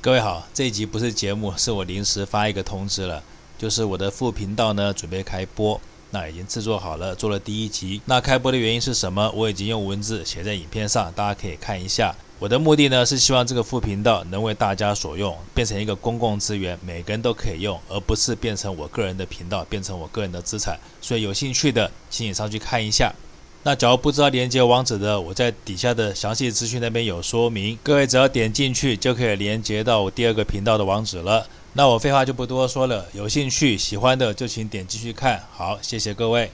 各位好，这一集不是节目，是我临时发一个通知了，就是我的副频道呢准备开播，那已经制作好了，做了第一集。那开播的原因是什么？我已经用文字写在影片上，大家可以看一下。我的目的呢是希望这个副频道能为大家所用，变成一个公共资源，每个人都可以用，而不是变成我个人的频道，变成我个人的资产。所以有兴趣的，请你上去看一下。那假如不知道连接网址的，我在底下的详细资讯那边有说明，各位只要点进去就可以连接到我第二个频道的网址了。那我废话就不多说了，有兴趣喜欢的就请点进去看。好，谢谢各位。